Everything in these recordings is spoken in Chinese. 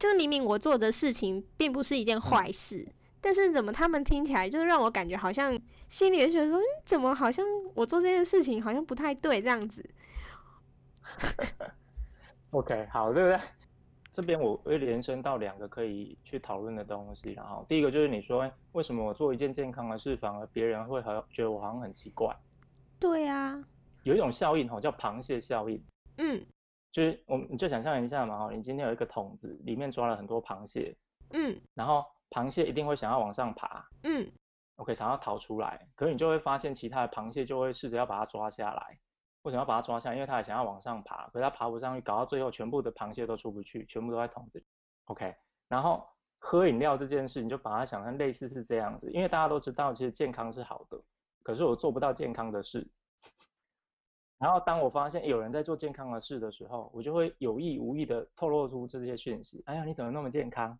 就是明明我做的事情并不是一件坏事，嗯、但是怎么他们听起来就是让我感觉好像心里也觉得说，嗯，怎么好像我做这件事情好像不太对这样子。OK，好，这个这边我会延伸到两个可以去讨论的东西。然后第一个就是你说，为什么我做一件健康的事，反而别人会好像觉得我好像很奇怪？对啊，有一种效应哈，叫螃蟹效应。嗯，就是我们你就想象一下嘛，你今天有一个桶子，里面装了很多螃蟹。嗯，然后螃蟹一定会想要往上爬。嗯，OK，想要逃出来，可是你就会发现其他的螃蟹就会试着要把它抓下来。为什么要把它抓下？因为它也想要往上爬，可是它爬不上去，搞到最后全部的螃蟹都出不去，全部都在桶子里。OK，然后喝饮料这件事，你就把它想象类似是这样子，因为大家都知道其实健康是好的，可是我做不到健康的事。然后当我发现有人在做健康的事的时候，我就会有意无意的透露出这些讯息。哎呀，你怎么那么健康？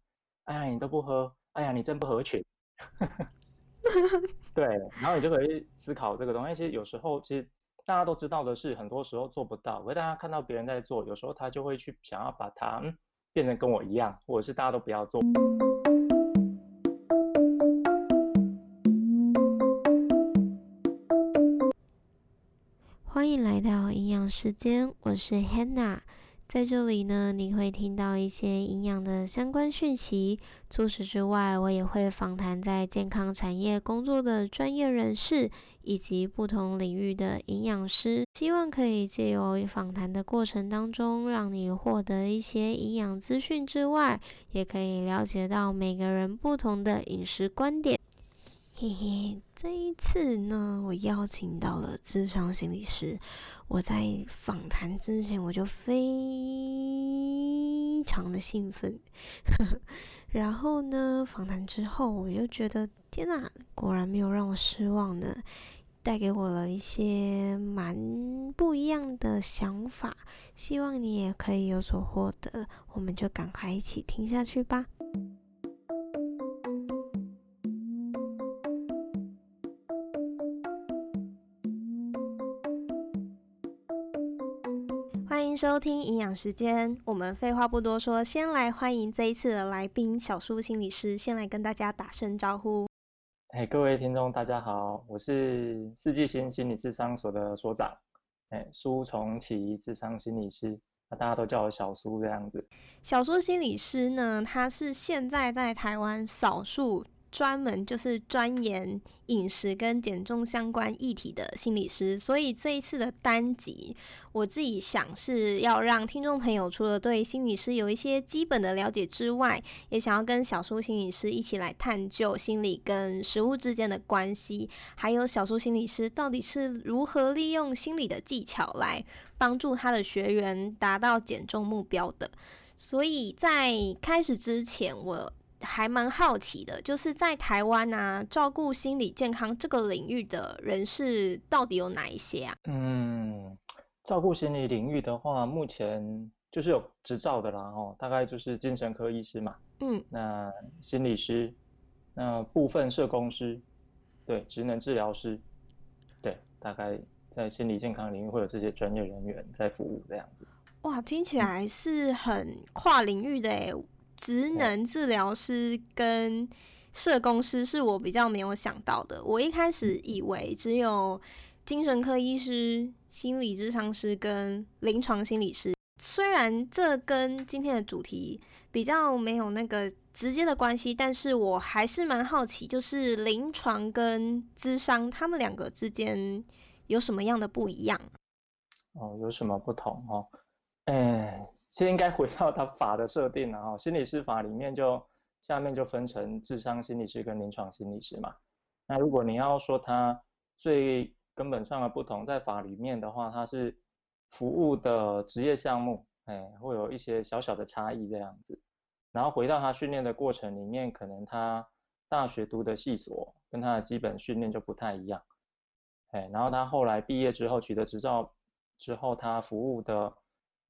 哎呀，你都不喝？哎呀，你真不合群。对，然后你就可以思考这个东西。其实有时候其实。大家都知道的是，很多时候做不到。可是大家看到别人在做，有时候他就会去想要把它嗯变成跟我一样，或者是大家都不要做。欢迎来到营养时间，我是 Hannah。在这里呢，你会听到一些营养的相关讯息。除此之外，我也会访谈在健康产业工作的专业人士，以及不同领域的营养师。希望可以借由访谈的过程当中，让你获得一些营养资讯之外，也可以了解到每个人不同的饮食观点。嘿嘿，这一次呢，我邀请到了智商心理师。我在访谈之前，我就非常的兴奋，然后呢，访谈之后，我又觉得天哪，果然没有让我失望的，带给我了一些蛮不一样的想法，希望你也可以有所获得，我们就赶快一起听下去吧。收听营养时间，我们废话不多说，先来欢迎这一次的来宾小苏心理师，先来跟大家打声招呼。哎，各位听众大家好，我是四季心心理智商所的所长，哎，苏崇启智商心理师，那大家都叫我小苏这样子。小苏心理师呢，他是现在在台湾少数。专门就是钻研饮食跟减重相关议题的心理师，所以这一次的单集，我自己想是要让听众朋友除了对心理师有一些基本的了解之外，也想要跟小苏心理师一起来探究心理跟食物之间的关系，还有小苏心理师到底是如何利用心理的技巧来帮助他的学员达到减重目标的。所以在开始之前，我。还蛮好奇的，就是在台湾啊，照顾心理健康这个领域的人士到底有哪一些啊？嗯，照顾心理领域的话，目前就是有执照的啦，哦，大概就是精神科医师嘛，嗯，那心理师，那部分社工师，对，职能治疗师，对，大概在心理健康领域会有这些专业人员在服务这样子。哇，听起来是很跨领域的诶。职能治疗师跟社工师是我比较没有想到的。我一开始以为只有精神科医师、心理智商师跟临床心理师。虽然这跟今天的主题比较没有那个直接的关系，但是我还是蛮好奇，就是临床跟智商他们两个之间有什么样的不一样？哦，有什么不同哦？哎。其实应该回到他法的设定了哈，心理师法里面就下面就分成智商心理师跟临床心理师嘛。那如果你要说他最根本上的不同，在法里面的话，它是服务的职业项目，哎，会有一些小小的差异这样子。然后回到他训练的过程里面，可能他大学读的系所跟他的基本训练就不太一样，哎，然后他后来毕业之后取得执照之后，他服务的。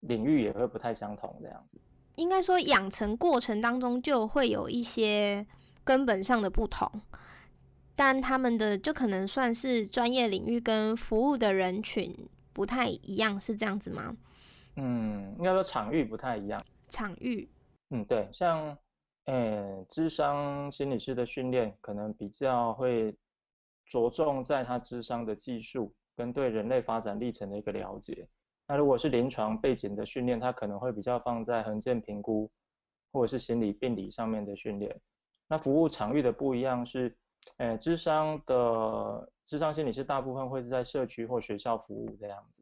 领域也会不太相同，这样子。应该说，养成过程当中就会有一些根本上的不同，但他们的就可能算是专业领域跟服务的人群不太一样，是这样子吗？嗯，应该说场域不太一样。场域。嗯，对，像，呃，智商心理师的训练可能比较会着重在他智商的技术跟对人类发展历程的一个了解。那如果是临床背景的训练，它可能会比较放在横线评估或者是心理病理上面的训练。那服务场域的不一样是，呃，智商的智商心理是大部分会是在社区或学校服务这样子。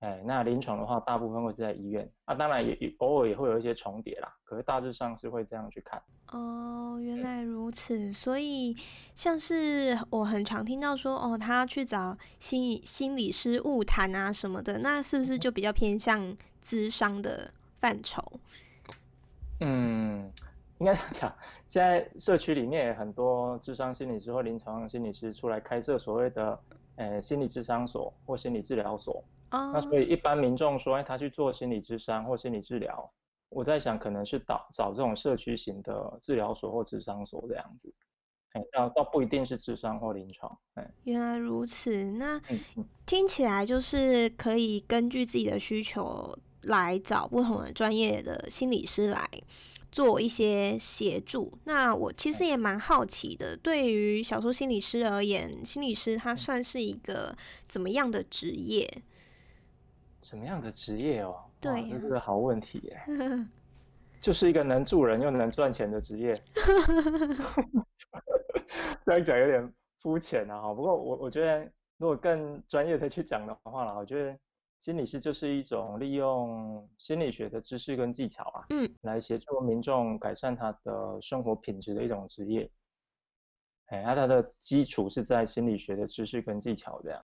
哎，那临床的话，大部分会是在医院啊，当然也也偶尔也会有一些重叠啦，可是大致上是会这样去看。哦，原来如此，所以像是我很常听到说，哦，他去找心理心理师晤谈啊什么的，那是不是就比较偏向智商的范畴？嗯，应该这样讲，现在社区里面也很多智商心理师或临床心理师出来开设所谓的，呃，心理智商所或心理治疗所。Oh. 那所以一般民众说，哎，他去做心理咨商或心理治疗，我在想可能是找找这种社区型的治疗所或智商所这样子，哎，倒倒不一定是智商或临床，哎。原来如此，那听起来就是可以根据自己的需求来找不同的专业的心理师来做一些协助。那我其实也蛮好奇的，对于小说心理师而言，心理师他算是一个怎么样的职业？什么样的职业哦？对、啊，这是个好问题耶。就是一个能助人又能赚钱的职业。这样讲有点肤浅啊，哈。不过我我觉得，如果更专业的去讲的话啦，我觉得心理师就是一种利用心理学的知识跟技巧啊，嗯，来协助民众改善他的生活品质的一种职业。哎，那它的基础是在心理学的知识跟技巧这样。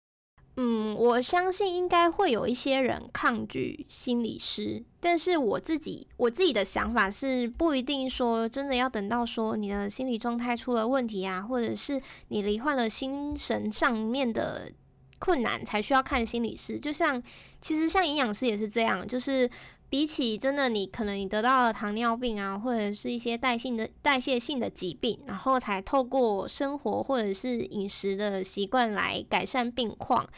嗯，我相信应该会有一些人抗拒心理师，但是我自己我自己的想法是，不一定说真的要等到说你的心理状态出了问题啊，或者是你罹患了心神上面的困难才需要看心理师。就像其实像营养师也是这样，就是比起真的你可能你得到了糖尿病啊，或者是一些代谢的代谢性的疾病，然后才透过生活或者是饮食的习惯来改善病况。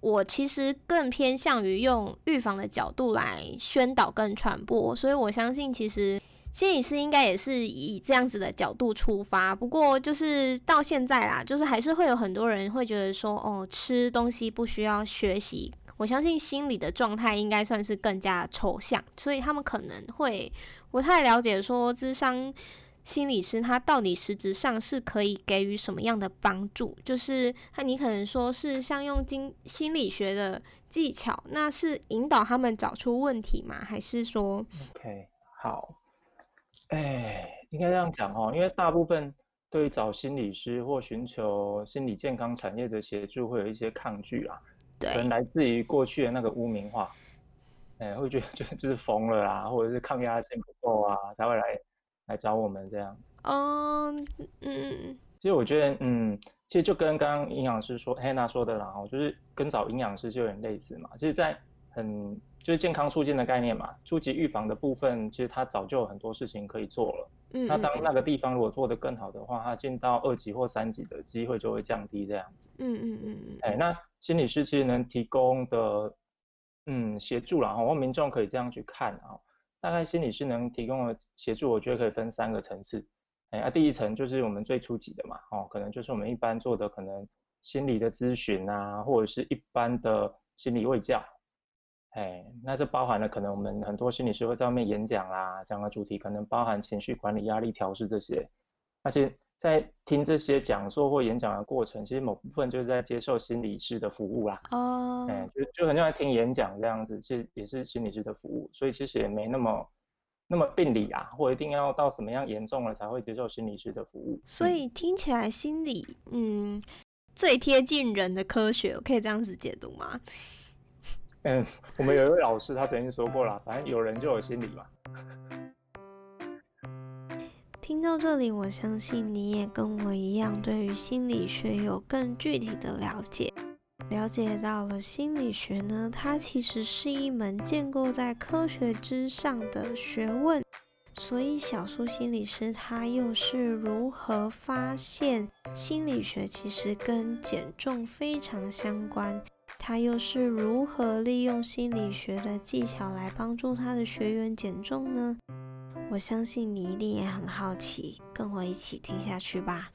我其实更偏向于用预防的角度来宣导跟传播，所以我相信其实心理师应该也是以这样子的角度出发。不过就是到现在啦，就是还是会有很多人会觉得说，哦，吃东西不需要学习。我相信心理的状态应该算是更加抽象，所以他们可能会不太了解说智商。心理师他到底实质上是可以给予什么样的帮助？就是他，你可能说是像用经心理学的技巧，那是引导他们找出问题吗？还是说？OK，好，哎，应该这样讲哦，因为大部分对找心理师或寻求心理健康产业的协助，会有一些抗拒啊，对，可能来自于过去的那个污名化，哎，会觉得 就就是疯了啦，或者是抗压性不够啊，才会来。来找我们这样。哦，嗯，其实我觉得，嗯，其实就跟刚刚营养师说，Hannah 说的啦，就是跟找营养师就有点类似嘛。其实，在很就是健康促进的概念嘛，初级预防的部分，其实它早就有很多事情可以做了。嗯。那当那个地方如果做得更好的话，它进到二级或三级的机会就会降低这样子。嗯嗯嗯嗯。哎，那心理师其实能提供的，嗯，协助啦，然后民众可以这样去看啊。大概心理师能提供的协助，我觉得可以分三个层次。哎，啊，第一层就是我们最初级的嘛，哦，可能就是我们一般做的可能心理的咨询啊，或者是一般的心理卫教。哎，那这包含了可能我们很多心理师会在外面演讲啦，讲的主题可能包含情绪管理、压力调试这些，那些。在听这些讲座或演讲的过程，其实某部分就是在接受心理师的服务啦。哦。哎，就就很像在听演讲这样子，其实也是心理师的服务，所以其实也没那么那么病理啊，或一定要到什么样严重了才会接受心理师的服务。所以听起来心理，嗯，最贴近人的科学，我可以这样子解读吗？嗯，我们有一位老师他曾经说过啦，反正有人就有心理嘛。听到这里，我相信你也跟我一样，对于心理学有更具体的了解。了解到了心理学呢，它其实是一门建构在科学之上的学问。所以，小苏心理师他又是如何发现心理学其实跟减重非常相关？他又是如何利用心理学的技巧来帮助他的学员减重呢？我相信你一定也很好奇，跟我一起听下去吧。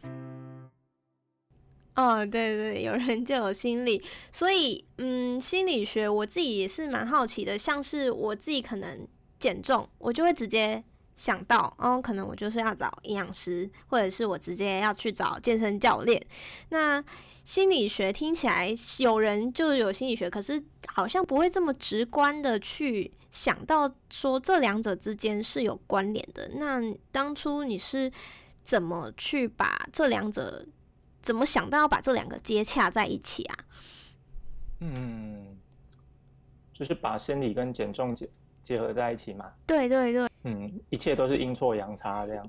哦，对对，有人就有心理，所以嗯，心理学我自己也是蛮好奇的。像是我自己可能减重，我就会直接想到，哦，可能我就是要找营养师，或者是我直接要去找健身教练。那心理学听起来，有人就有心理学，可是好像不会这么直观的去想到说这两者之间是有关联的。那当初你是怎么去把这两者？怎么想到要把这两个接洽在一起啊？嗯，就是把心理跟减重结结合在一起嘛。对对对。嗯，一切都是阴错阳差这样。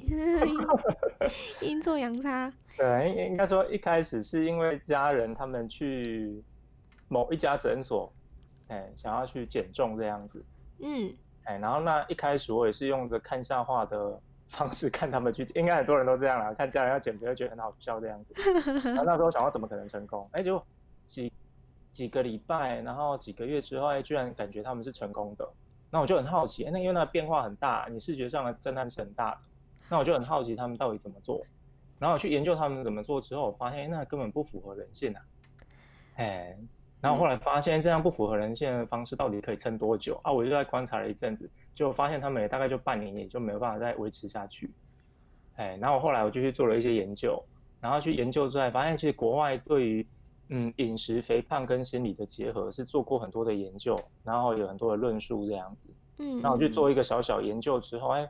阴错阳差。对，应应该说一开始是因为家人他们去某一家诊所，哎，想要去减重这样子。嗯。哎，然后那一开始我也是用着看笑话的。方式看他们去，应该很多人都这样啦。看家人要减肥，会觉得很好笑这样子。然后那时候想到怎么可能成功？哎、结果几几个礼拜，然后几个月之后，哎、欸，居然感觉他们是成功的。那我就很好奇，那因为那个变化很大，你视觉上的震撼是很大的。那我就很好奇他们到底怎么做。然后我去研究他们怎么做之后，我发现、欸、那根本不符合人性啊。哎、欸，然后后来发现这样不符合人性的方式到底可以撑多久啊？我就在观察了一阵子。就发现他们也大概就半年，也就没有办法再维持下去。哎，然后后来我就去做了一些研究，然后去研究之后发现，其实国外对于嗯饮食肥胖跟心理的结合是做过很多的研究，然后有很多的论述这样子。嗯。然后我去做一个小小研究之后，哎，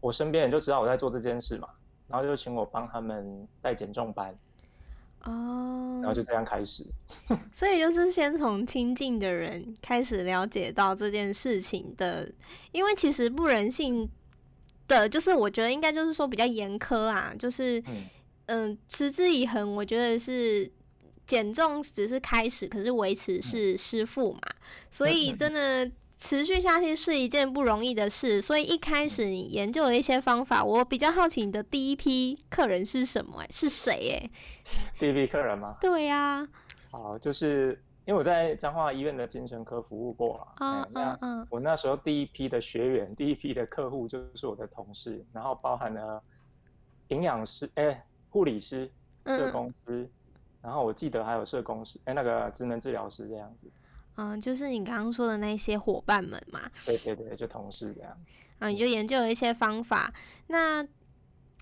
我身边人就知道我在做这件事嘛，然后就请我帮他们带减重班。哦，然后就这样开始，所以就是先从亲近的人开始了解到这件事情的，因为其实不人性的，就是我觉得应该就是说比较严苛啊，就是嗯、呃、持之以恒，我觉得是减重只是开始，可是维持是师傅嘛，所以真的。持续下去是一件不容易的事，所以一开始你研究了一些方法。我比较好奇你的第一批客人是什么？哎，是谁？哎，第一批客人吗？对呀、啊。好，就是因为我在彰化医院的精神科服务过了。嗯嗯嗯。我那时候第一批的学员，第一批的客户就是我的同事，然后包含了营养师、哎，护理师、社工师、嗯，然后我记得还有社工师，哎，那个职能治疗师这样子。嗯，就是你刚刚说的那些伙伴们嘛。对对对，就同事这样。啊，你就研究了一些方法，那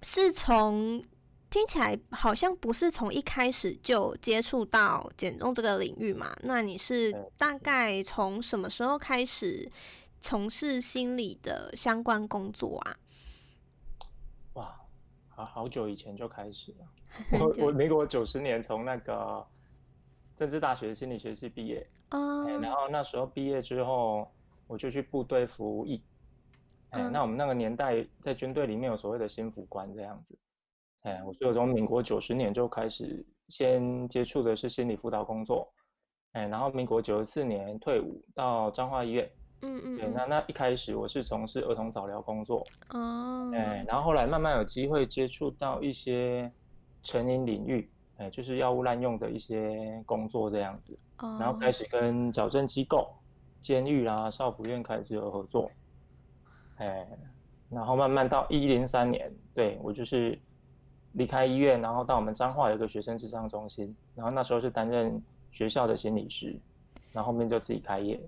是从听起来好像不是从一开始就接触到减重这个领域嘛？那你是大概从什么时候开始从事心理的相关工作啊？哇，好好久以前就开始了。我我民国九十年从那个。政治大学心理学系毕业，uh, 然后那时候毕业之后，我就去部队服役。Uh, 那我们那个年代在军队里面有所谓的心辅官这样子。哎，我所以从民国九十年就开始先接触的是心理辅导工作。哎然后民国九十四年退伍到彰化医院。嗯嗯。对，那那一开始我是从事儿童早疗工作。哦。哎然后后来慢慢有机会接触到一些成瘾领域。哎，就是药物滥用的一些工作这样子，oh. 然后开始跟矫正机构、监狱啦、少辅院开始有合作，哎，然后慢慢到一零三年，对，我就是离开医院，然后到我们彰化有一个学生智商中心，然后那时候是担任学校的心理师，然后后面就自己开业。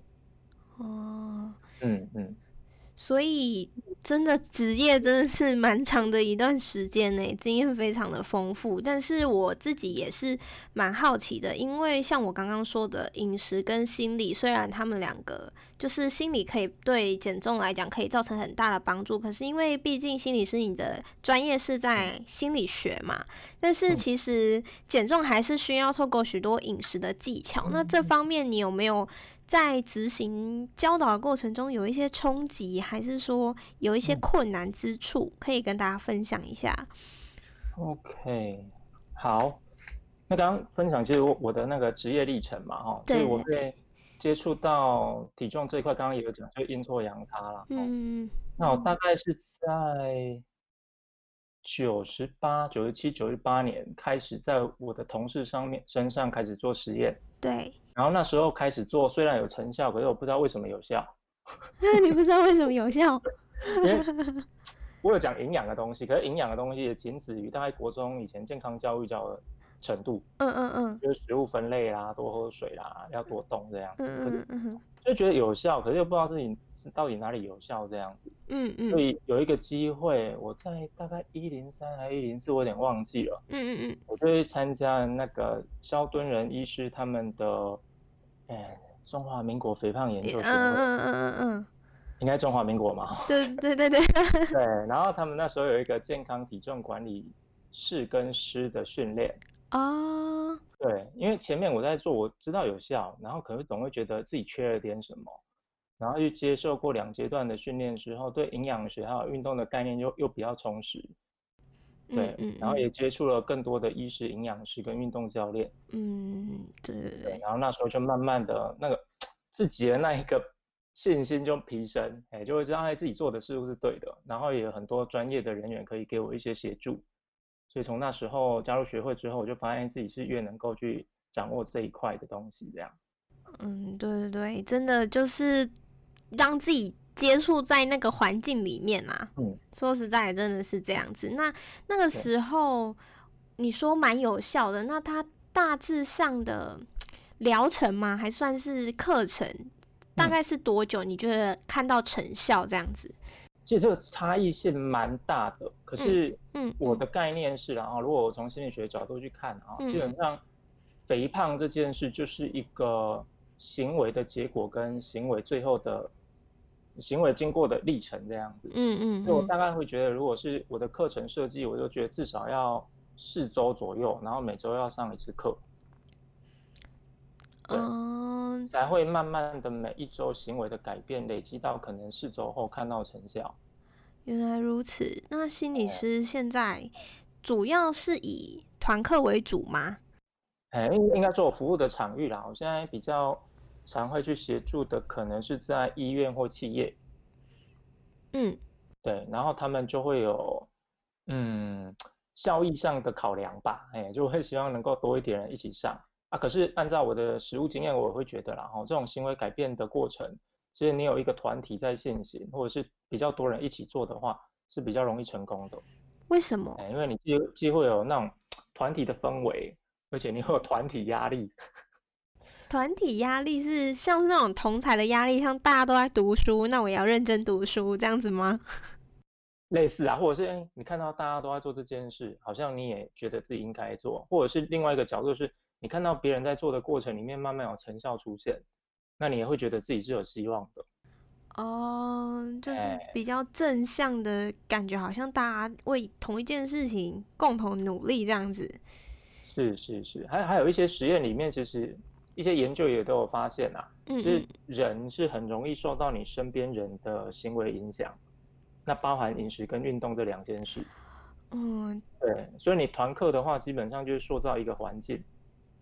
哦、oh.，嗯嗯。所以，真的职业真的是蛮长的一段时间呢，经验非常的丰富。但是我自己也是蛮好奇的，因为像我刚刚说的，饮食跟心理，虽然他们两个就是心理可以对减重来讲可以造成很大的帮助，可是因为毕竟心理是你的专业是在心理学嘛，但是其实减重还是需要透过许多饮食的技巧。那这方面你有没有？在执行教导的过程中，有一些冲击，还是说有一些困难之处，可以跟大家分享一下。OK，好，那刚刚分享其实我我的那个职业历程嘛，哈，对，我会接触到体重这一块，刚刚也有讲，就阴错阳差了。嗯，那我大概是在九十八、九十七、九十八年开始，在我的同事上面身上开始做实验。对。然后那时候开始做，虽然有成效，可是我不知道为什么有效。你不知道为什么有效？因为我有讲营养的东西，可是营养的东西也仅止于大概国中以前健康教育教的程度。嗯嗯嗯，就是食物分类啦，多喝水啦，要多动这样子。嗯嗯嗯嗯。就觉得有效，可是又不知道自己到底哪里有效这样子。嗯嗯。所以有一个机会，我在大概一零三还是一零四，我有点忘记了。嗯嗯嗯。我就去参加那个肖敦仁医师他们的，哎，中华民国肥胖研究协会。嗯嗯嗯嗯嗯。应该中华民国嘛？对对对对。对，然后他们那时候有一个健康体重管理室跟师的训练。啊。对，因为前面我在做，我知道有效，然后可能总会觉得自己缺了点什么，然后去接受过两阶段的训练之后，对营养学还有运动的概念又又比较充实。对，嗯嗯、然后也接触了更多的医师、营养师跟运动教练。嗯，对对对。然后那时候就慢慢的那个自己的那一个。信心就提升，哎，就会知道哎自己做的事物是对的，然后也有很多专业的人员可以给我一些协助，所以从那时候加入学会之后，我就发现自己是越能够去掌握这一块的东西，这样。嗯，对对对，真的就是让自己接触在那个环境里面啊。嗯，说实在的，真的是这样子。那那个时候你说蛮有效的，那它大致上的疗程吗？还算是课程？大概是多久？你觉得看到成效这样子？其实这个差异性蛮大的。可是，嗯，我的概念是，然后如果我从心理学角度去看啊，嗯，基本上肥胖这件事就是一个行为的结果跟行为最后的行为经过的历程这样子。嗯嗯。所以我大概会觉得，如果是我的课程设计，我就觉得至少要四周左右，然后每周要上一次课。嗯，才会慢慢的每一周行为的改变累积到可能四周后看到成效。原来如此，那心理师现在主要是以团课为主吗？哎，应该做服务的场域啦。我现在比较常会去协助的可能是在医院或企业。嗯，对，然后他们就会有嗯效益上的考量吧，哎，就会希望能够多一点人一起上。啊，可是按照我的实务经验，我也会觉得啦，哈，这种行为改变的过程，其实你有一个团体在进行，或者是比较多人一起做的话，是比较容易成功的。为什么？因为你既既会有那种团体的氛围，而且你会有团体压力。团体压力是像是那种同侪的压力，像大家都在读书，那我也要认真读书这样子吗？类似啊，或者是哎，你看到大家都在做这件事，好像你也觉得自己应该做，或者是另外一个角度是。你看到别人在做的过程里面慢慢有成效出现，那你也会觉得自己是有希望的。哦，就是比较正向的感觉，好像大家为同一件事情共同努力这样子。是是是，还还有一些实验里面，其实一些研究也都有发现啊，嗯嗯，就是人是很容易受到你身边人的行为影响，那包含饮食跟运动这两件事。嗯，对，所以你团课的话，基本上就是塑造一个环境。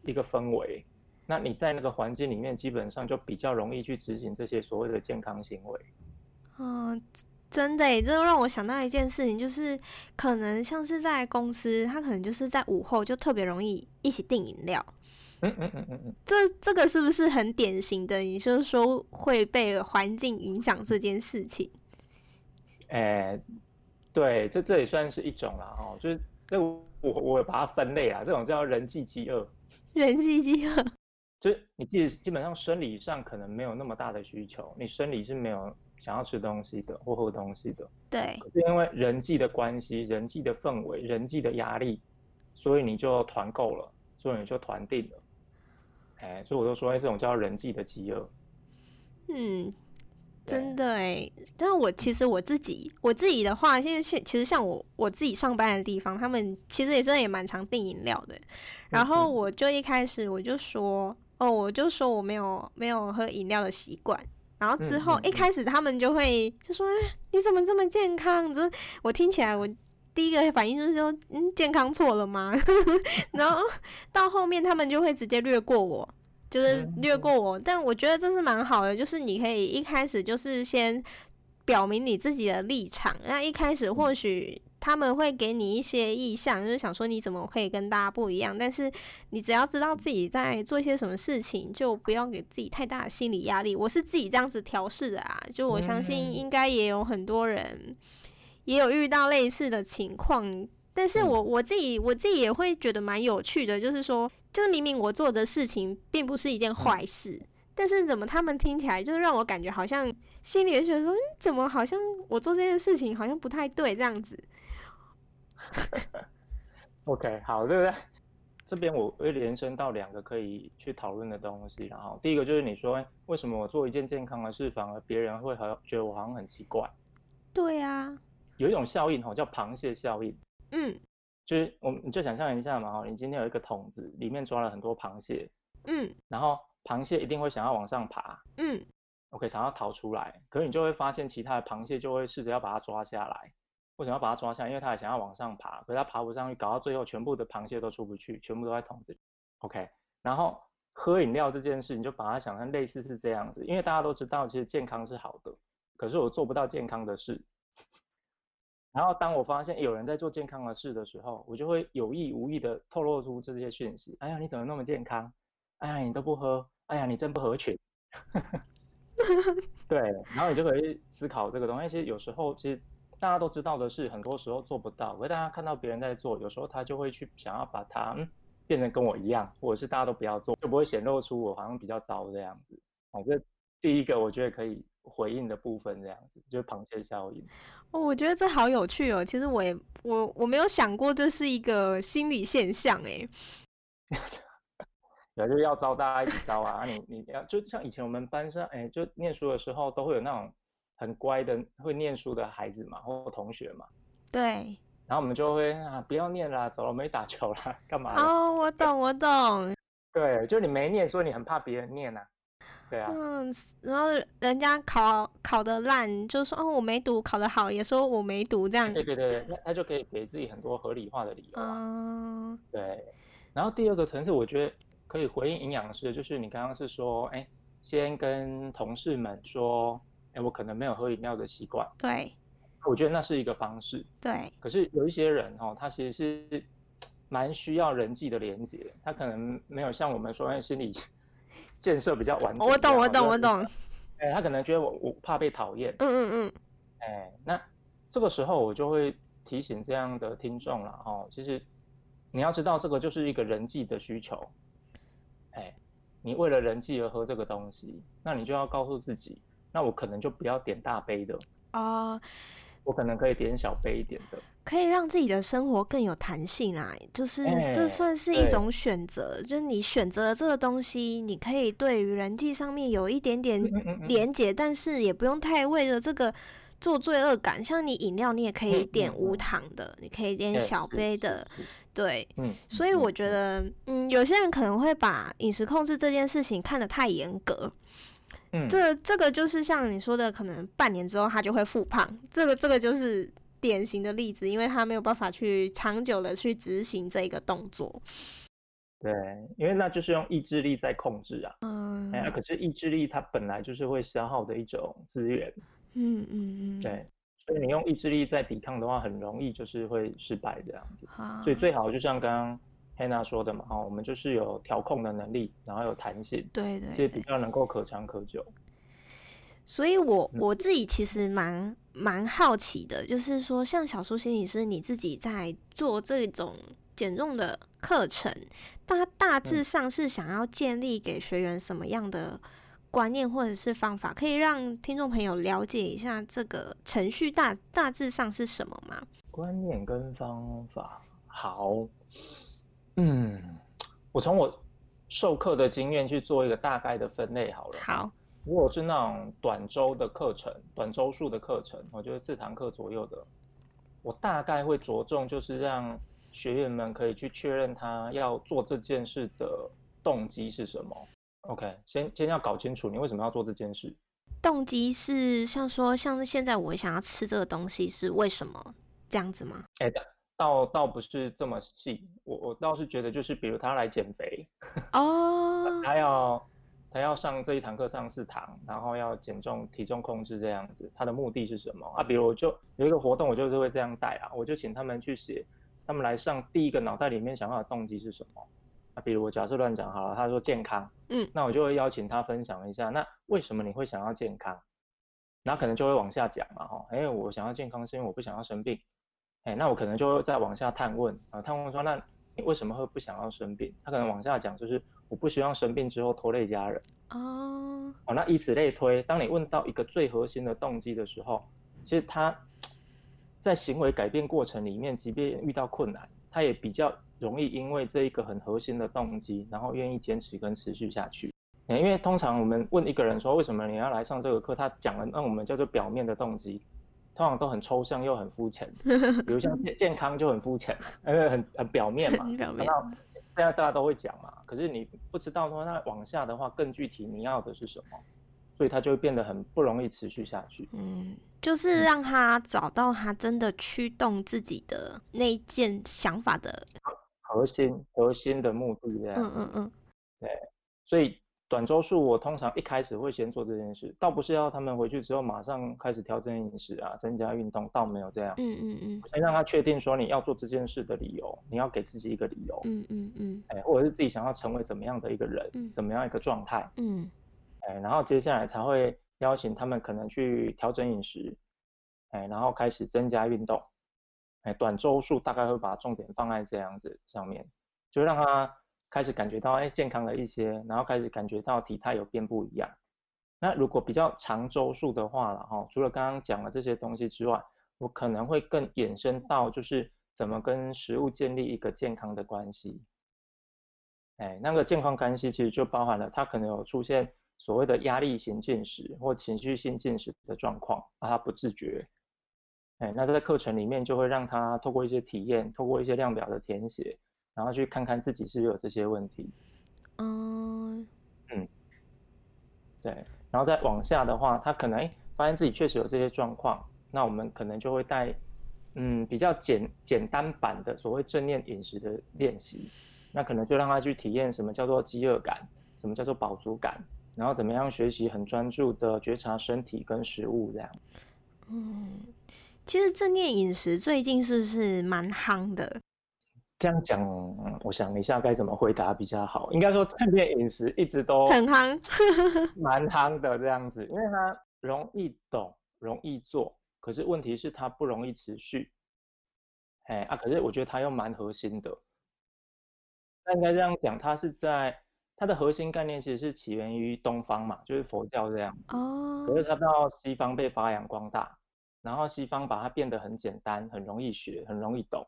一个氛围，那你在那个环境里面，基本上就比较容易去执行这些所谓的健康行为。嗯、呃，真的诶，这让我想到一件事情，就是可能像是在公司，他可能就是在午后就特别容易一起订饮料。嗯嗯嗯嗯嗯，这这个是不是很典型的？你就是说会被环境影响这件事情？哎，对，这这也算是一种啦，哦，就是这我我把它分类啊，这种叫人际饥饿。人际饥饿，就是你基基本上生理上可能没有那么大的需求，你生理是没有想要吃东西的或喝东西的。对。可是因为人际的关系、人际的氛围、人际的压力，所以你就团购了，所以你就团定了。哎，所以我就说，哎，这种叫人际的饥饿。嗯。真的哎，但我其实我自己我自己的话，因为其实像我我自己上班的地方，他们其实也真的也蛮常订饮料的。然后我就一开始我就说，哦，我就说我没有没有喝饮料的习惯。然后之后一开始他们就会就说，哎，你怎么这么健康？就是我听起来我第一个反应就是说，嗯，健康错了吗？然后到后面他们就会直接略过我。就是略过我，但我觉得这是蛮好的，就是你可以一开始就是先表明你自己的立场。那一开始或许他们会给你一些意向，就是想说你怎么可以跟大家不一样。但是你只要知道自己在做一些什么事情，就不要给自己太大的心理压力。我是自己这样子调试的啊，就我相信应该也有很多人也有遇到类似的情况，但是我我自己我自己也会觉得蛮有趣的，就是说，就是明明我做的事情并不是一件坏事，嗯、但是怎么他们听起来就是让我感觉好像心里也觉得说，嗯，怎么好像我做这件事情好像不太对这样子。OK，好，这个这边我会延伸到两个可以去讨论的东西，然后第一个就是你说，为什么我做一件健康的事，反而别人会好觉得我好像很奇怪？对啊。有一种效应哈，叫螃蟹效应。嗯，就是我们你就想象一下嘛哈，你今天有一个桶子，里面装了很多螃蟹。嗯，然后螃蟹一定会想要往上爬。嗯，OK，想要逃出来，可是你就会发现其他的螃蟹就会试着要把它抓下来。为什么要把它抓下来？因为它也想要往上爬，可是它爬不上去，搞到最后全部的螃蟹都出不去，全部都在桶子里。OK，然后喝饮料这件事，你就把它想成类似是这样子，因为大家都知道其实健康是好的，可是我做不到健康的事。然后当我发现有人在做健康的事的时候，我就会有意无意的透露出这些讯息。哎呀，你怎么那么健康？哎呀，你都不喝？哎呀，你真不合群。对，然后你就可以思考这个东西。其实有时候，其实大家都知道的是，很多时候做不到。可是大家看到别人在做，有时候他就会去想要把它嗯变成跟我一样，或者是大家都不要做，就不会显露出我好像比较糟这样子。好，这第一个我觉得可以。回应的部分这样子，就是螃蟹效应。哦，我觉得这好有趣哦。其实我也我我没有想过这是一个心理现象哎。对，就是要招大家一起招啊！你你要就像以前我们班上哎，就念书的时候都会有那种很乖的会念书的孩子嘛，或同学嘛。对。然后我们就会啊，不要念啦，走了，我们去打球啦，干嘛？哦，我懂，我懂。对，就你没念，所以你很怕别人念啊。对啊，嗯，然后人家考考的烂，就说哦我没读；考的好也说我没读，这样。对对对，那他就可以给自己很多合理化的理由啊。嗯。对，然后第二个层次，我觉得可以回应营养师的，就是你刚刚是说，哎，先跟同事们说，哎，我可能没有喝饮料的习惯。对。我觉得那是一个方式。对。可是有一些人哦，他其实是蛮需要人际的连接，他可能没有像我们说在心理。建设比较完整。我懂，我懂，我懂。哎、欸，他可能觉得我我怕被讨厌。嗯嗯嗯。哎、欸，那这个时候我就会提醒这样的听众了哦，其实你要知道这个就是一个人际的需求。哎、欸，你为了人际而喝这个东西，那你就要告诉自己，那我可能就不要点大杯的。啊、uh。我可能可以点小杯一点的，可以让自己的生活更有弹性啊。就是这算是一种选择，欸、就是你选择了这个东西，你可以对于人际上面有一点点连结，嗯嗯嗯，但是也不用太为了这个做罪恶感。像你饮料，你也可以点无糖的，你可以点小杯的，欸、对。嗯，所以我觉得，嗯，有些人可能会把饮食控制这件事情看得太严格。嗯，这这个就是像你说的，可能半年之后他就会复胖，这个这个就是典型的例子，因为他没有办法去长久的去执行这个动作。对，因为那就是用意志力在控制啊。嗯。哎，可是意志力它本来就是会消耗的一种资源。嗯嗯嗯。对，所以你用意志力在抵抗的话，很容易就是会失败这样子。好。所以最好就像刚刚。Hannah 说的嘛，哈，我们就是有调控的能力，然后有弹性，对对，其实比较能够可长可久。所以我我自己其实蛮蛮好奇的，就是说，像小苏心理师你自己在做这种减重的课程，大大致上是想要建立给学员什么样的观念或者是方法，可以让听众朋友了解一下这个程序大大致上是什么吗？观念跟方法，好。嗯，我从我授课的经验去做一个大概的分类好了。好，如果是那种短周的课程，短周数的课程，我觉得四堂课左右的，我大概会着重就是让学员们可以去确认他要做这件事的动机是什么。OK，先先要搞清楚你为什么要做这件事。动机是像说，像现在我想要吃这个东西是为什么这样子吗？哎的。倒倒不是这么细，我我倒是觉得就是，比如他来减肥，哦、oh. 他要他要上这一堂课上四堂，然后要减重、体重控制这样子，他的目的是什么啊？比如我就有一个活动，我就是会这样带啊，我就请他们去写，他们来上第一个脑袋里面想要的动机是什么啊？比如我假设乱讲好了，他说健康，嗯，那我就会邀请他分享一下，那为什么你会想要健康？然后可能就会往下讲嘛，哈，哎，我想要健康是因为我不想要生病，哎，那我可能就会再往下探问啊，探问说，那你为什么会不想要生病？他可能往下讲就是我不希望生病之后拖累家人。哦，好，那以此类推，当你问到一个最核心的动机的时候，其实他在行为改变过程里面，即便遇到困难，他也比较容易因为这一个很核心的动机，然后愿意坚持跟持续下去。因为通常我们问一个人说，为什么你要来上这个课，他讲了那我们叫做表面的动机，通常都很抽象又很肤浅。比如像健健康就很肤浅，因为很很表面嘛。表面。那大家大家都会讲嘛，可是你不知道说那往下的话更具体你要的是什么，所以他就会变得很不容易持续下去。嗯，就是让他找到他真的驱动自己的那件想法的核心核心的目的。嗯嗯嗯。对，所以。短周数，我通常一开始会先做这件事，倒不是要他们回去之后马上开始调整饮食啊，增加运动，倒没有这样。嗯嗯嗯。先让他确定说你要做这件事的理由，你要给自己一个理由。嗯嗯嗯。哎，或者是自己想要成为怎么样的一个人，嗯、怎么样一个状态。嗯。哎，然后接下来才会邀请他们可能去调整饮食，哎，然后开始增加运动。哎，短周数大概会把重点放在这样子上面，就让他。开始感觉到哎健康了一些，然后开始感觉到体态有变不一样。那如果比较长周数的话了哈，除了刚刚讲的这些东西之外，我可能会更延伸到就是怎么跟食物建立一个健康的关系。哎，那个健康关系其实就包含了他可能有出现所谓的压力型进食或情绪性进食的状况，而他不自觉。哎，那在课程里面就会让他透过一些体验，透过一些量表的填写。然后去看看自己是不是有这些问题，嗯嗯，对，然后再往下的话，他可能哎发现自己确实有这些状况，那我们可能就会带嗯比较简简单版的所谓正念饮食的练习，那可能就让他去体验什么叫做饥饿感，什么叫做饱足感，然后怎么样学习很专注的觉察身体跟食物这样。嗯，其实正念饮食最近是不是蛮夯的？这样讲，我想一下该怎么回答比较好。应该说，正念饮食一直都很夯，蛮夯的这样子，因为它容易懂，容易做，可是问题是它不容易持续。哎啊，可是我觉得它又蛮核心的。那应该这样讲，它是在它的核心概念其实是起源于东方嘛，就是佛教这样子。哦。可是它到西方被发扬光大，然后西方把它变得很简单，很容易学，很容易懂，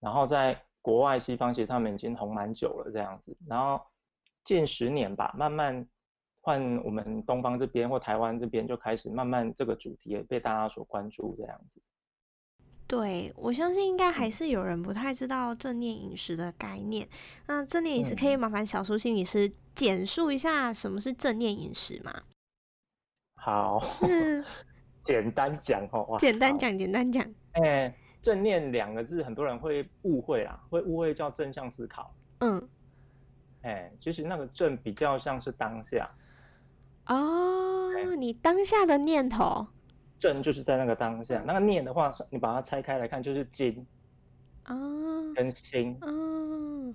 然后在国外西方其实他们已经红蛮久了这样子，然后近十年吧，慢慢换我们东方这边或台湾这边就开始慢慢这个主题也被大家所关注这样子。对，我相信应该还是有人不太知道正念饮食的概念。那正念饮食可以麻烦小苏心理师简述一下什么是正念饮食吗？好，简单讲哦，简单讲，简单讲，哎。正念两个字，很多人会误会啦，会误会叫正向思考。嗯，哎、欸，其实那个正比较像是当下。哦，欸、你当下的念头。正就是在那个当下，那个念的话，你把它拆开来看，就是心。啊。跟心。啊。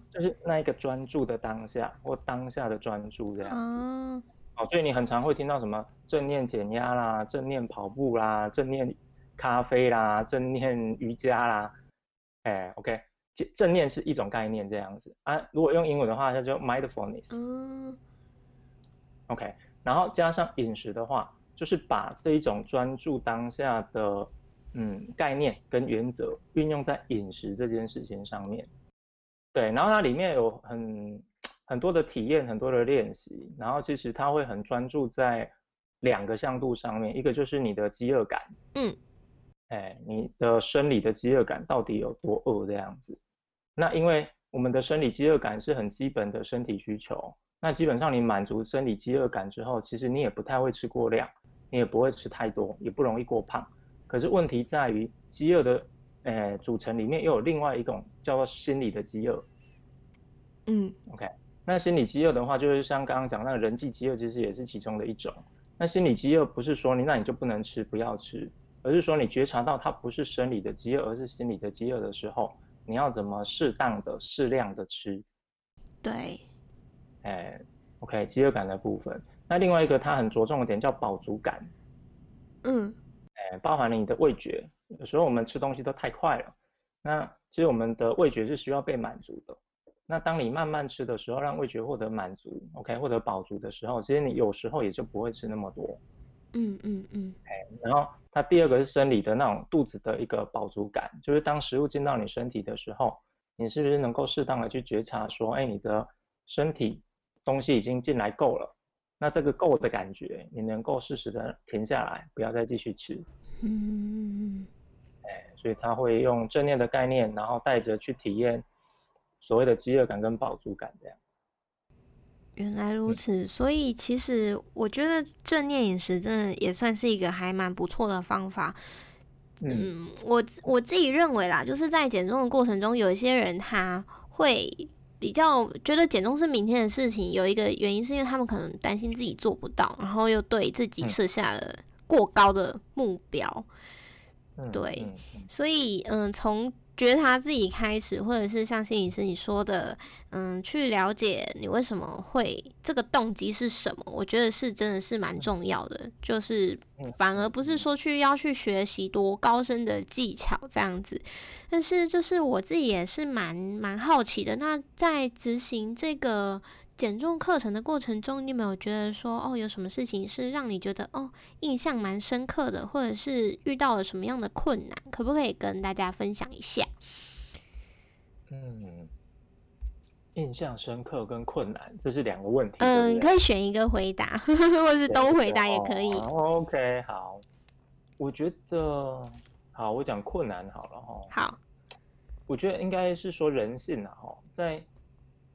就是那一个专注的当下，或当下的专注这样子。哦。哦，所以你很常会听到什么正念减压啦，正念跑步啦，正念。咖啡啦，正念瑜伽啦，哎、欸，OK，正正念是一种概念这样子啊。如果用英文的话，它就 mindfulness。嗯。OK，然后加上饮食的话，就是把这一种专注当下的嗯概念跟原则运用在饮食这件事情上面。对，然后它里面有很很多的体验，很多的练习，然后其实它会很专注在两个向度上面，一个就是你的饥饿感，嗯。哎，你的生理的饥饿感到底有多饿这样子？那因为我们的生理饥饿感是很基本的身体需求，那基本上你满足生理饥饿感之后，其实你也不太会吃过量，你也不会吃太多，也不容易过胖。可是问题在于饥饿的，呃，组成里面又有另外一种叫做心理的饥饿。嗯，OK，那心理饥饿的话，就是像刚刚讲那个人际饥饿，其实也是其中的一种。那心理饥饿不是说你那你就不能吃，不要吃。而是说，你觉察到它不是生理的饥饿，而是心理的饥饿的时候，你要怎么适当的、适量的吃？对，哎，OK，饥饿感的部分。那另外一个它很着重的点叫饱足感。嗯，哎，包含了你的味觉，有时候我们吃东西都太快了，那其实我们的味觉是需要被满足的。那当你慢慢吃的时候，让味觉获得满足，OK，获得饱足的时候，其实你有时候也就不会吃那么多。嗯嗯嗯。哎，然后它第二个是生理的那种肚子的一个饱足感，就是当食物进到你身体的时候，你是不是能够适当的去觉察说，哎，你的身体东西已经进来够了，那这个够的感觉，你能够适时的停下来，不要再继续吃。嗯嗯嗯。哎，所以他会用正念的概念，然后带着去体验。所谓的饥饿感跟饱足感，这样。原来如此，所以其实我觉得正念饮食真的也算是一个还蛮不错的方法。嗯，我我自己认为啦，就是在减重的过程中，有一些人他会比较觉得减重是明天的事情。有一个原因是因为他们可能担心自己做不到，然后又对自己设下了过高的目标。对，所以嗯，从觉察自己开始，或者是像心理师你说的，嗯，去了解你为什么会这个动机是什么，我觉得是真的是蛮重要的。就是反而不是说去要去学习多高深的技巧这样子，但是就是我自己也是蛮蛮好奇的。那在执行这个。减重课程的过程中，你有没有觉得说，哦，有什么事情是让你觉得哦印象蛮深刻的，或者是遇到了什么样的困难，可不可以跟大家分享一下？嗯，印象深刻跟困难，这是两个问题。嗯，你可以选一个回答，或者是都回答也可以。哦，OK，好，我觉得好，我讲困难好了哈。好，我觉得应该是说人性啊，哈，在。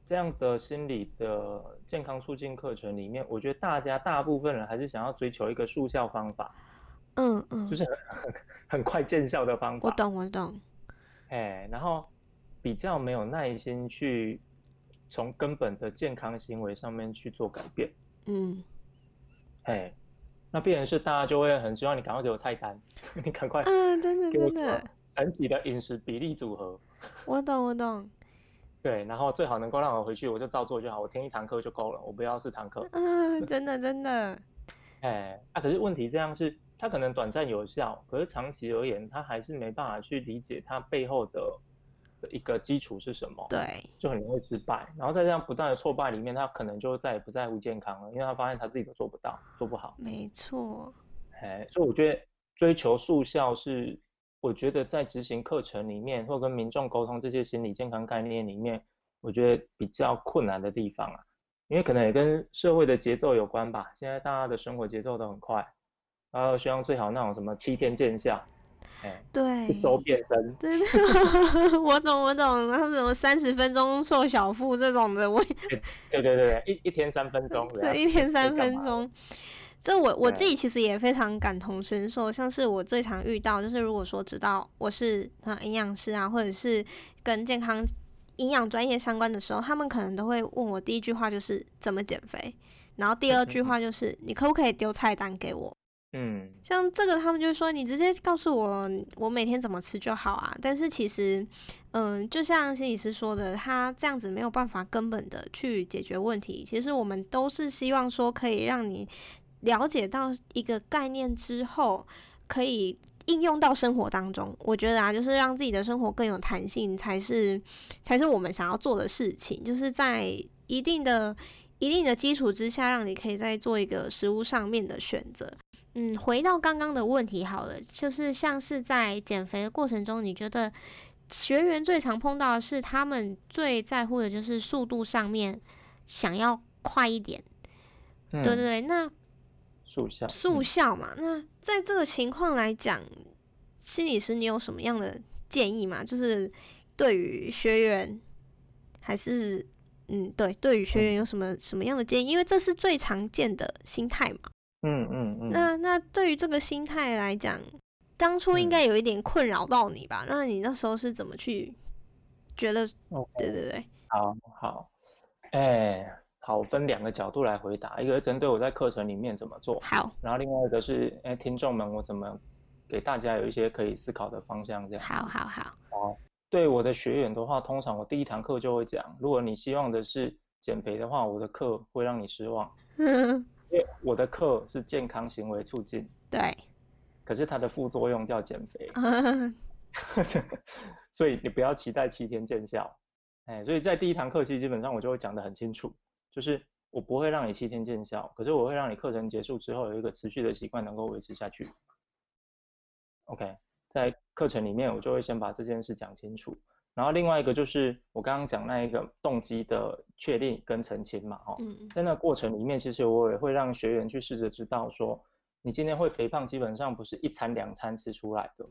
这样的心理的健康促进课程里面，我觉得大家大部分人还是想要追求一个速效方法，嗯嗯，就是很很快见效的方法。我懂我懂。哎，然后比较没有耐心去从根本的健康行为上面去做改变。嗯。哎，那必然是大家就会很希望你赶快给我菜单，你赶快，嗯，真的真的，整体的饮食比例组合。我 懂我懂。对，然后最好能够让我回去，我就照做就好。我听一堂课就够了，我不要四堂课。嗯，真的真的。哎，啊，可是问题这样是，他可能短暂有效，可是长期而言，他还是没办法去理解他背后的一个基础是什么。对，就很容易失败。然后在这样不断的挫败里面，他可能就再也不在乎健康了，因为他发现他自己都做不到，做不好。没错。哎，所以我觉得追求速效是。我觉得在执行课程里面，或跟民众沟通这些心理健康概念里面，我觉得比较困难的地方啊，因为可能也跟社会的节奏有关吧。现在大家的生活节奏都很快，然后希望最好那种什么七天见效，哎，对，一周变身，对，我懂我懂，然后什么三十分钟瘦小腹这种的，我也，对对对，一一天三分钟，对，一天三分钟。这我我自己其实也非常感同身受，像是我最常遇到，就是如果说知道我是啊营养师啊，或者是跟健康营养专业相关的时候，他们可能都会问我第一句话就是怎么减肥，然后第二句话 就是你可不可以丢菜单给我？嗯，像这个他们就说你直接告诉我我每天怎么吃就好啊，但是其实嗯，就像心理师说的，他这样子没有办法根本的去解决问题。其实我们都是希望说可以让你。了解到一个概念之后，可以应用到生活当中。我觉得啊，就是让自己的生活更有弹性，才是才是我们想要做的事情。就是在一定的一定的基础之下，让你可以再做一个食物上面的选择。嗯，回到刚刚的问题好了，就是像是在减肥的过程中，你觉得学员最常碰到的是他们最在乎的就是速度上面想要快一点。对对对，那。速效，速效嘛。那在这个情况来讲，心理师你有什么样的建议吗？就是对于学员，还是嗯，对，对于学员有什么什么样的建议？因为这是最常见的心态嘛。嗯嗯嗯。那那对于这个心态来讲，当初应该有一点困扰到你吧？那你那时候是怎么去觉得？对对对，好好，哎。好，分两个角度来回答，一个是针对我在课程里面怎么做，好，然后另外一个是，哎，听众们，我怎么给大家有一些可以思考的方向，这样。好好好。好，对我的学员的话，通常我第一堂课就会讲，如果你希望的是减肥的话，我的课会让你失望，因为我的课是健康行为促进。对。可是它的副作用叫减肥，所以你不要期待七天见效。哎，所以在第一堂课期基本上我就会讲得很清楚，就是我不会让你七天见效，可是我会让你课程结束之后有一个持续的习惯能够维持下去。OK，在课程里面我就会先把这件事讲清楚，然后另外一个就是我刚刚讲那一个动机的确定跟澄清嘛，哦，在那过程里面其实我也会让学员去试着知道说，你今天会肥胖基本上不是一餐两餐吃出来的，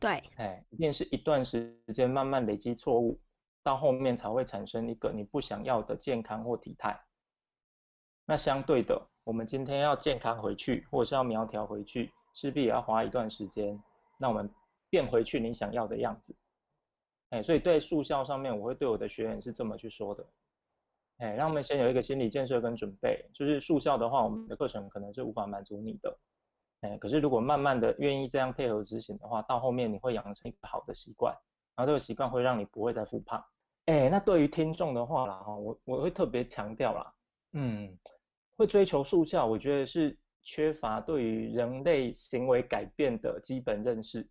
对，哎，一定是一段时间慢慢累积错误。到后面才会产生一个你不想要的健康或体态。那相对的，我们今天要健康回去，或者是要苗条回去，势必也要花一段时间。那我们变回去你想要的样子。哎，所以对速效上面，我会对我的学员是这么去说的。哎，让我们先有一个心理建设跟准备，就是速效的话，我们的课程可能是无法满足你的。哎，可是如果慢慢的愿意这样配合执行的话，到后面你会养成一个好的习惯，然后这个习惯会让你不会再复胖。哎，那对于听众的话啦，哈，我我会特别强调啦，嗯，会追求速效，我觉得是缺乏对于人类行为改变的基本认识，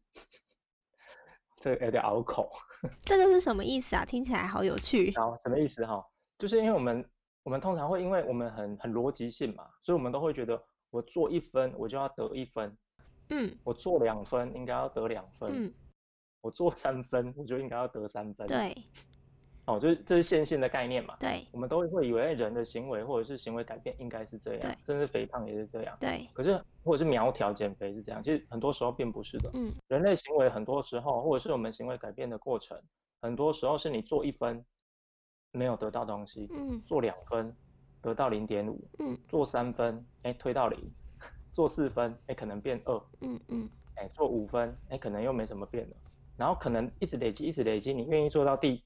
这个有点拗口。这个是什么意思啊？听起来好有趣。好，什么意思哈？就是因为我们我们通常会因为我们很很逻辑性嘛，所以我们都会觉得我做一分我就要得一分，嗯，我做两分应该要得两分，嗯，我做三分我就应该要得三分，对。哦，就是这是线性的概念嘛？对，我们都会以为人的行为或者是行为改变应该是这样，对，甚至肥胖也是这样。对，可是或者是苗条减肥是这样，其实很多时候并不是的。嗯，人类行为很多时候，或者是我们行为改变的过程，很多时候是你做一分没有得到东西，嗯，做两分得到零点五，嗯，做三分哎推到零，做四分哎可能变二，嗯嗯，哎做五分哎可能又没什么变了，然后可能一直累积一直累积，你愿意做到第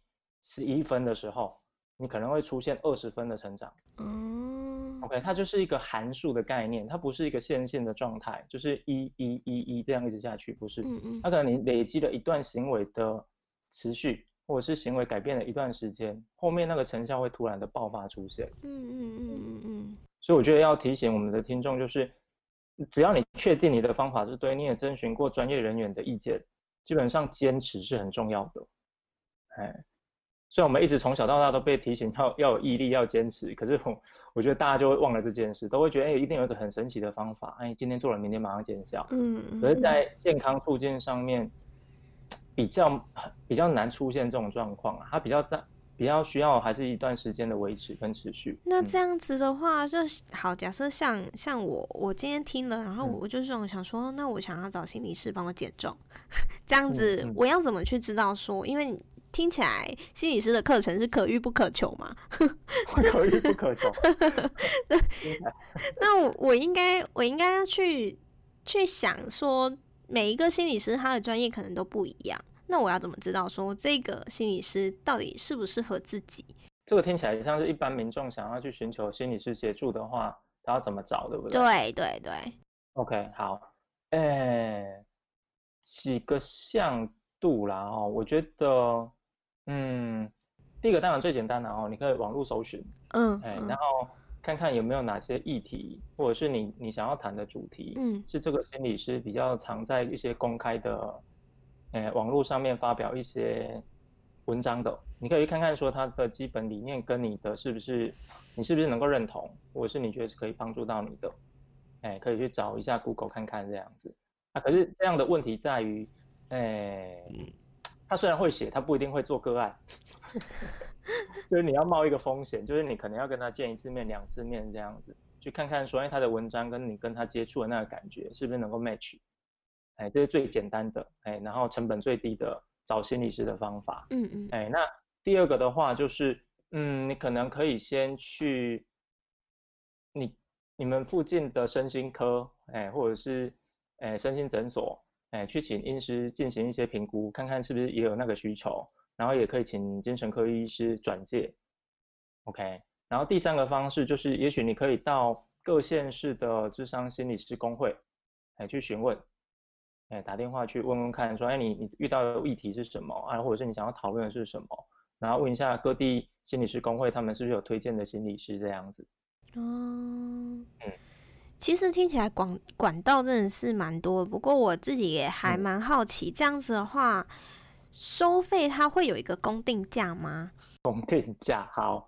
十一分的时候，你可能会出现二十分的成长。嗯，OK，它就是一个函数的概念，它不是一个线性的状态，就是一一一一这样一直下去，不是。嗯嗯。它可能你累积了一段行为的持续，或者是行为改变了一段时间，后面那个成效会突然的爆发出现。嗯嗯嗯嗯嗯。所以我觉得要提醒我们的听众，就是只要你确定你的方法是对，你也征询过专业人员的意见，基本上坚持是很重要的。哎。所以我们一直从小到大都被提醒要要有毅力，要坚持。可是我我觉得大家就会忘了这件事，都会觉得哎，一定有一个很神奇的方法，哎，今天做了，明天马上见效。嗯。可是，在健康促进上面，比较比较难出现这种状况啊，它比较在比较需要还是一段时间的维持跟持续。那这样子的话，就好。假设像像我，我今天听了，然后我就是想说，嗯、那我想要找心理师帮我减重，这样子我要怎么去知道说，因为。听起来心理师的课程是可遇不可求吗？可遇不可求。那我我应该我应该要去去想说，每一个心理师他的专业可能都不一样。那我要怎么知道说这个心理师到底适不适合自己？这个听起来像是一般民众想要去寻求心理师协助的话，他要怎么找，对不对？对对对。OK，好。哎、欸，几个向度啦哦，我觉得。嗯，第一个当然最简单的哦，你可以网络搜寻，嗯，哎，然后看看有没有哪些议题，或者是你你想要谈的主题，嗯，是这个心理师比较常在一些公开的，哎，网络上面发表一些文章的，你可以去看看说他的基本理念跟你的是不是，你是不是能够认同，或者是你觉得是可以帮助到你的，哎，可以去找一下 Google 看看这样子，啊，可是这样的问题在于，哎。他虽然会写，他不一定会做个案，就是你要冒一个风险，就是你可能要跟他见一次面、两次面这样子，去看看说，哎，他的文章跟你跟他接触的那个感觉是不是能够 match，哎，这是最简单的，哎，然后成本最低的找心理师的方法，嗯嗯，哎，那第二个的话就是，嗯，你可能可以先去你你们附近的身心科，哎，或者是哎身心诊所。哎，去请医师进行一些评估，看看是不是也有那个需求，然后也可以请精神科医师转介，OK。然后第三个方式就是，也许你可以到各县市的智商心理师工会，哎，去询问，哎，打电话去问问看，说，哎，你你遇到的议题是什么啊？或者是你想要讨论的是什么？然后问一下各地心理师工会，他们是不是有推荐的心理师这样子？哦，嗯。其实听起来管管道真的是蛮多的，不过我自己也还蛮好奇，这样子的话，收费它会有一个公定价吗？公定价 好，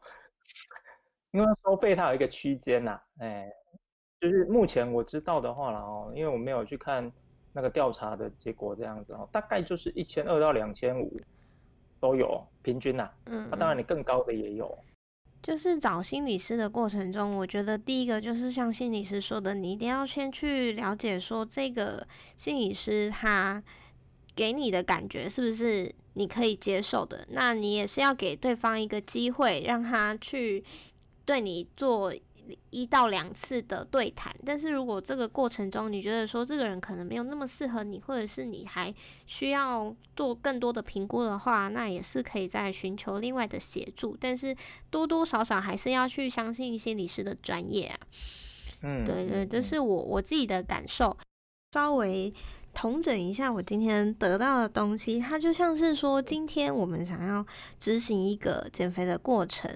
因为收费它有一个区间呐，哎，就是目前我知道的话了哦，因为我没有去看那个调查的结果这样子哦，大概就是一千二到两千五都有平均呐，嗯，那当然你更高的也有。就是找心理师的过程中，我觉得第一个就是像心理师说的，你一定要先去了解说这个心理师他给你的感觉是不是你可以接受的。那你也是要给对方一个机会，让他去对你做。一到两次的对谈，但是如果这个过程中你觉得说这个人可能没有那么适合你，或者是你还需要做更多的评估的话，那也是可以再寻求另外的协助。但是多多少少还是要去相信心理师的专业啊。嗯，对对，这是我我自己的感受，稍微。统整一下我今天得到的东西，它就像是说，今天我们想要执行一个减肥的过程，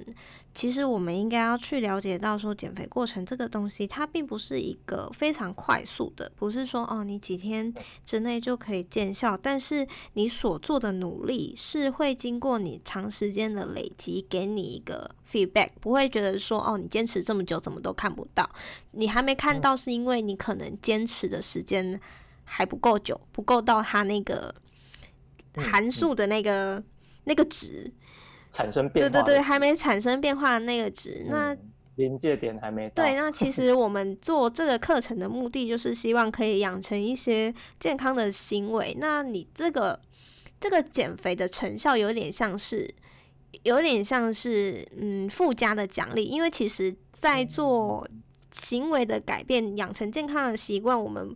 其实我们应该要去了解到说，减肥过程这个东西，它并不是一个非常快速的，不是说哦，你几天之内就可以见效，但是你所做的努力是会经过你长时间的累积，给你一个 feedback，不会觉得说哦，你坚持这么久怎么都看不到，你还没看到是因为你可能坚持的时间。还不够久，不够到它那个函数的那个、那个值产生变化。对对对，还没产生变化的那个值，嗯、那临界点还没到。对，那其实 我们做这个课程的目的，就是希望可以养成一些健康的行为。那你这个这个减肥的成效，有点像是，有点像是嗯附加的奖励，因为其实在做行为的改变，养成健康的习惯，我们。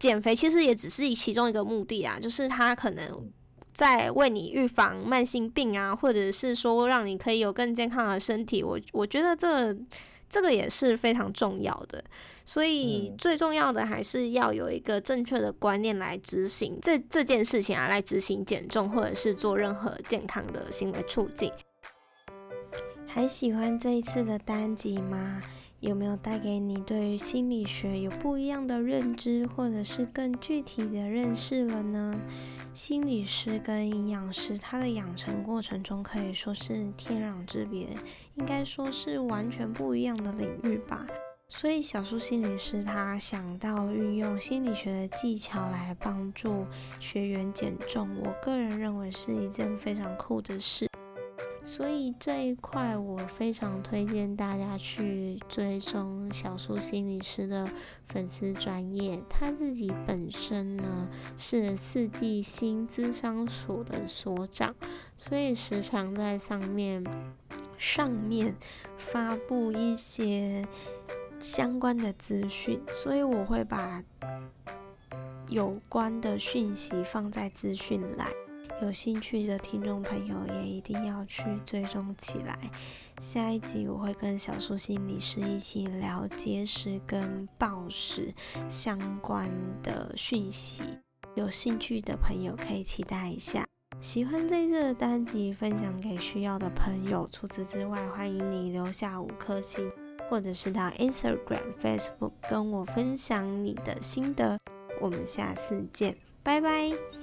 减肥其实也只是其中一个目的啊，就是它可能在为你预防慢性病啊，或者是说让你可以有更健康的身体。我我觉得这这个也是非常重要的，所以最重要的还是要有一个正确的观念来执行这这件事情啊，来执行减重或者是做任何健康的行为促进。还喜欢这一次的单集吗？有没有带给你对心理学有不一样的认知，或者是更具体的认识了呢？心理师跟营养师，他的养成过程中可以说是天壤之别，应该说是完全不一样的领域吧。所以小树心理师他想到运用心理学的技巧来帮助学员减重，我个人认为是一件非常酷的事。所以这一块我非常推荐大家去追踪小树心理师的粉丝专业，他自己本身呢是四季心咨商所的所长，所以时常在上面上面发布一些相关的资讯，所以我会把有关的讯息放在资讯栏。有兴趣的听众朋友也一定要去追踪起来。下一集我会跟小树心理师一起聊节食跟暴食相关的讯息，有兴趣的朋友可以期待一下。喜欢这次的单集，分享给需要的朋友。除此之外，欢迎你留下五颗星，或者是到 Instagram、Facebook 跟我分享你的心得。我们下次见，拜拜。